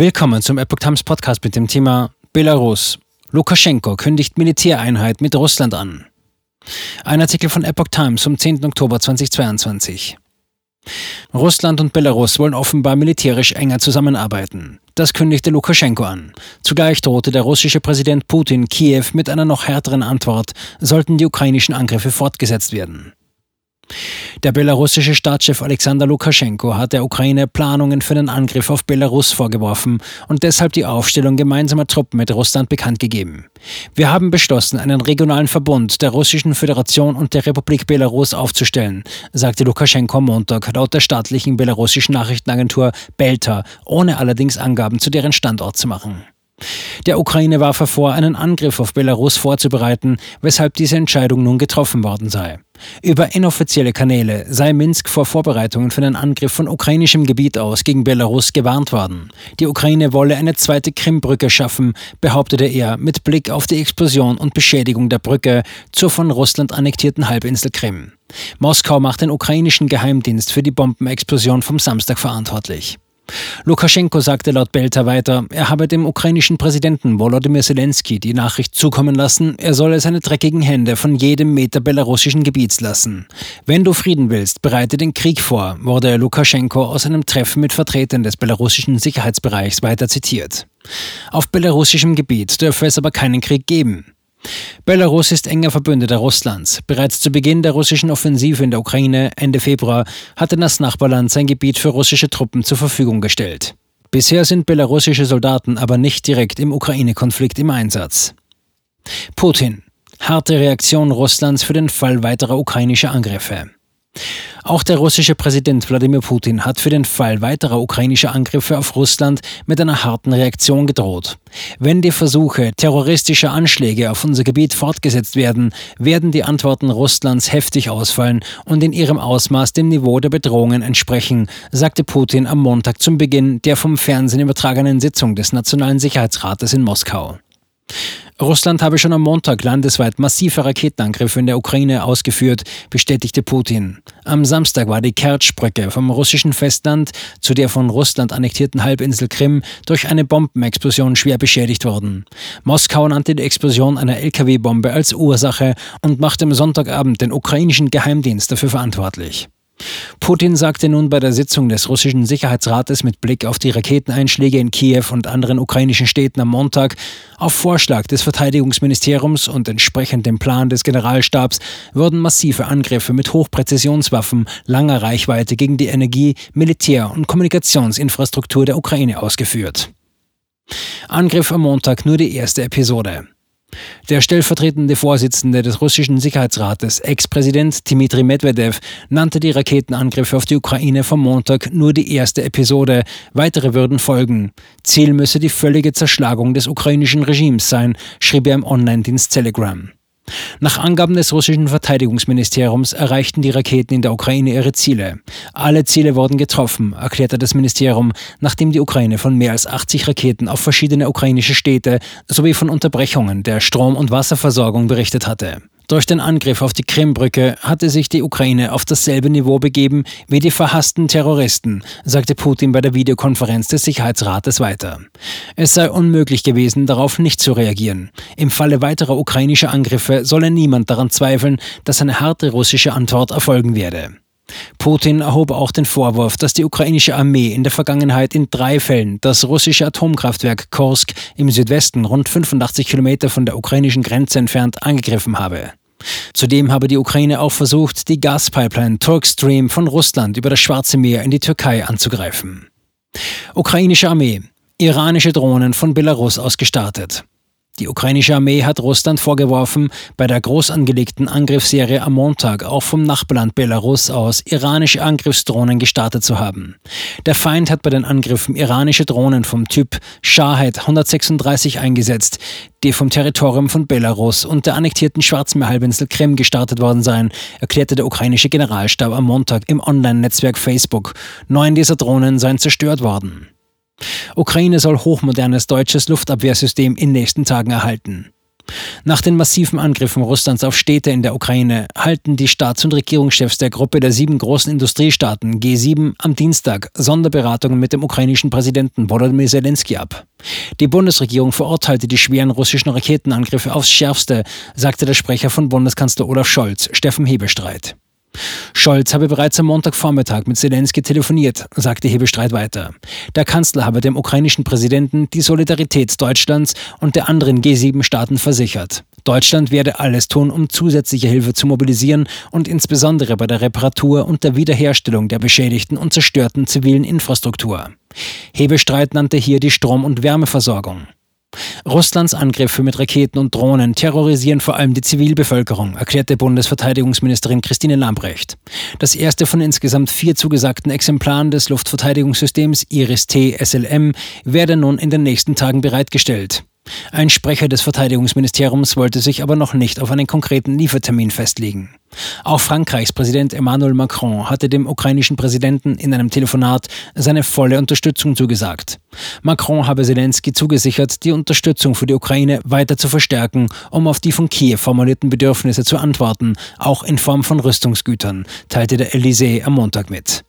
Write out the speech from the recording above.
Willkommen zum Epoch Times Podcast mit dem Thema Belarus. Lukaschenko kündigt Militäreinheit mit Russland an. Ein Artikel von Epoch Times vom 10. Oktober 2022. Russland und Belarus wollen offenbar militärisch enger zusammenarbeiten. Das kündigte Lukaschenko an. Zugleich drohte der russische Präsident Putin Kiew mit einer noch härteren Antwort, sollten die ukrainischen Angriffe fortgesetzt werden. Der belarussische Staatschef Alexander Lukaschenko hat der Ukraine Planungen für den Angriff auf Belarus vorgeworfen und deshalb die Aufstellung gemeinsamer Truppen mit Russland bekannt gegeben. Wir haben beschlossen, einen regionalen Verbund der Russischen Föderation und der Republik Belarus aufzustellen, sagte Lukaschenko am Montag laut der staatlichen belarussischen Nachrichtenagentur Belta, ohne allerdings Angaben zu deren Standort zu machen. Der Ukraine warf er vor, einen Angriff auf Belarus vorzubereiten, weshalb diese Entscheidung nun getroffen worden sei. Über inoffizielle Kanäle sei Minsk vor Vorbereitungen für einen Angriff von ukrainischem Gebiet aus gegen Belarus gewarnt worden. Die Ukraine wolle eine zweite Krimbrücke schaffen, behauptete er mit Blick auf die Explosion und Beschädigung der Brücke zur von Russland annektierten Halbinsel Krim. Moskau macht den ukrainischen Geheimdienst für die Bombenexplosion vom Samstag verantwortlich. Lukaschenko sagte laut Belta weiter, er habe dem ukrainischen Präsidenten Volodymyr Zelensky die Nachricht zukommen lassen, er solle seine dreckigen Hände von jedem Meter belarussischen Gebiets lassen. Wenn du Frieden willst, bereite den Krieg vor, wurde Lukaschenko aus einem Treffen mit Vertretern des belarussischen Sicherheitsbereichs weiter zitiert. Auf belarussischem Gebiet dürfe es aber keinen Krieg geben. Belarus ist enger Verbündeter Russlands. Bereits zu Beginn der russischen Offensive in der Ukraine Ende Februar hatte das Nachbarland sein Gebiet für russische Truppen zur Verfügung gestellt. Bisher sind belarussische Soldaten aber nicht direkt im Ukraine-Konflikt im Einsatz. Putin. Harte Reaktion Russlands für den Fall weiterer ukrainischer Angriffe. Auch der russische Präsident Wladimir Putin hat für den Fall weiterer ukrainischer Angriffe auf Russland mit einer harten Reaktion gedroht. Wenn die Versuche terroristischer Anschläge auf unser Gebiet fortgesetzt werden, werden die Antworten Russlands heftig ausfallen und in ihrem Ausmaß dem Niveau der Bedrohungen entsprechen, sagte Putin am Montag zum Beginn der vom Fernsehen übertragenen Sitzung des Nationalen Sicherheitsrates in Moskau. Russland habe schon am Montag landesweit massive Raketenangriffe in der Ukraine ausgeführt, bestätigte Putin. Am Samstag war die Kertsch-Brücke vom russischen Festland zu der von Russland annektierten Halbinsel Krim durch eine Bombenexplosion schwer beschädigt worden. Moskau nannte die Explosion einer Lkw-Bombe als Ursache und machte am Sonntagabend den ukrainischen Geheimdienst dafür verantwortlich. Putin sagte nun bei der Sitzung des russischen Sicherheitsrates mit Blick auf die Raketeneinschläge in Kiew und anderen ukrainischen Städten am Montag, auf Vorschlag des Verteidigungsministeriums und entsprechend dem Plan des Generalstabs würden massive Angriffe mit Hochpräzisionswaffen langer Reichweite gegen die Energie-, Militär- und Kommunikationsinfrastruktur der Ukraine ausgeführt. Angriff am Montag nur die erste Episode. Der stellvertretende Vorsitzende des russischen Sicherheitsrates, Ex-Präsident Dmitri Medvedev, nannte die Raketenangriffe auf die Ukraine vom Montag nur die erste Episode. Weitere würden folgen. Ziel müsse die völlige Zerschlagung des ukrainischen Regimes sein, schrieb er im Online-Dienst Telegram. Nach Angaben des russischen Verteidigungsministeriums erreichten die Raketen in der Ukraine ihre Ziele. Alle Ziele wurden getroffen, erklärte das Ministerium, nachdem die Ukraine von mehr als 80 Raketen auf verschiedene ukrainische Städte sowie von Unterbrechungen der Strom- und Wasserversorgung berichtet hatte. Durch den Angriff auf die Krimbrücke hatte sich die Ukraine auf dasselbe Niveau begeben wie die verhassten Terroristen, sagte Putin bei der Videokonferenz des Sicherheitsrates weiter. Es sei unmöglich gewesen, darauf nicht zu reagieren. Im Falle weiterer ukrainischer Angriffe solle niemand daran zweifeln, dass eine harte russische Antwort erfolgen werde. Putin erhob auch den Vorwurf, dass die ukrainische Armee in der Vergangenheit in drei Fällen das russische Atomkraftwerk Kursk im Südwesten, rund 85 Kilometer von der ukrainischen Grenze entfernt, angegriffen habe. Zudem habe die Ukraine auch versucht, die Gaspipeline Turkstream von Russland über das Schwarze Meer in die Türkei anzugreifen. Ukrainische Armee. Iranische Drohnen von Belarus aus gestartet. Die ukrainische Armee hat Russland vorgeworfen, bei der groß angelegten Angriffsserie am Montag auch vom Nachbarland Belarus aus iranische Angriffsdrohnen gestartet zu haben. Der Feind hat bei den Angriffen iranische Drohnen vom Typ Shahed 136 eingesetzt, die vom Territorium von Belarus und der annektierten Schwarzmeerhalbinsel Krim gestartet worden seien, erklärte der ukrainische Generalstab am Montag im Online-Netzwerk Facebook. Neun dieser Drohnen seien zerstört worden. Ukraine soll hochmodernes deutsches Luftabwehrsystem in nächsten Tagen erhalten. Nach den massiven Angriffen Russlands auf Städte in der Ukraine halten die Staats- und Regierungschefs der Gruppe der sieben großen Industriestaaten G7 am Dienstag Sonderberatungen mit dem ukrainischen Präsidenten Volodymyr Zelensky ab. Die Bundesregierung verurteilte die schweren russischen Raketenangriffe aufs Schärfste, sagte der Sprecher von Bundeskanzler Olaf Scholz, Steffen Hebestreit. Scholz habe bereits am Montagvormittag mit Zelensky telefoniert, sagte Hebestreit weiter. Der Kanzler habe dem ukrainischen Präsidenten die Solidarität Deutschlands und der anderen G7-Staaten versichert. Deutschland werde alles tun, um zusätzliche Hilfe zu mobilisieren und insbesondere bei der Reparatur und der Wiederherstellung der beschädigten und zerstörten zivilen Infrastruktur. Hebestreit nannte hier die Strom- und Wärmeversorgung. Russlands Angriffe mit Raketen und Drohnen terrorisieren vor allem die Zivilbevölkerung, erklärte Bundesverteidigungsministerin Christine Lambrecht. Das erste von insgesamt vier zugesagten Exemplaren des Luftverteidigungssystems Iris-T SLM werde nun in den nächsten Tagen bereitgestellt. Ein Sprecher des Verteidigungsministeriums wollte sich aber noch nicht auf einen konkreten Liefertermin festlegen. Auch Frankreichs Präsident Emmanuel Macron hatte dem ukrainischen Präsidenten in einem Telefonat seine volle Unterstützung zugesagt. Macron habe Zelensky zugesichert, die Unterstützung für die Ukraine weiter zu verstärken, um auf die von Kiew formulierten Bedürfnisse zu antworten, auch in Form von Rüstungsgütern, teilte der Elysée am Montag mit.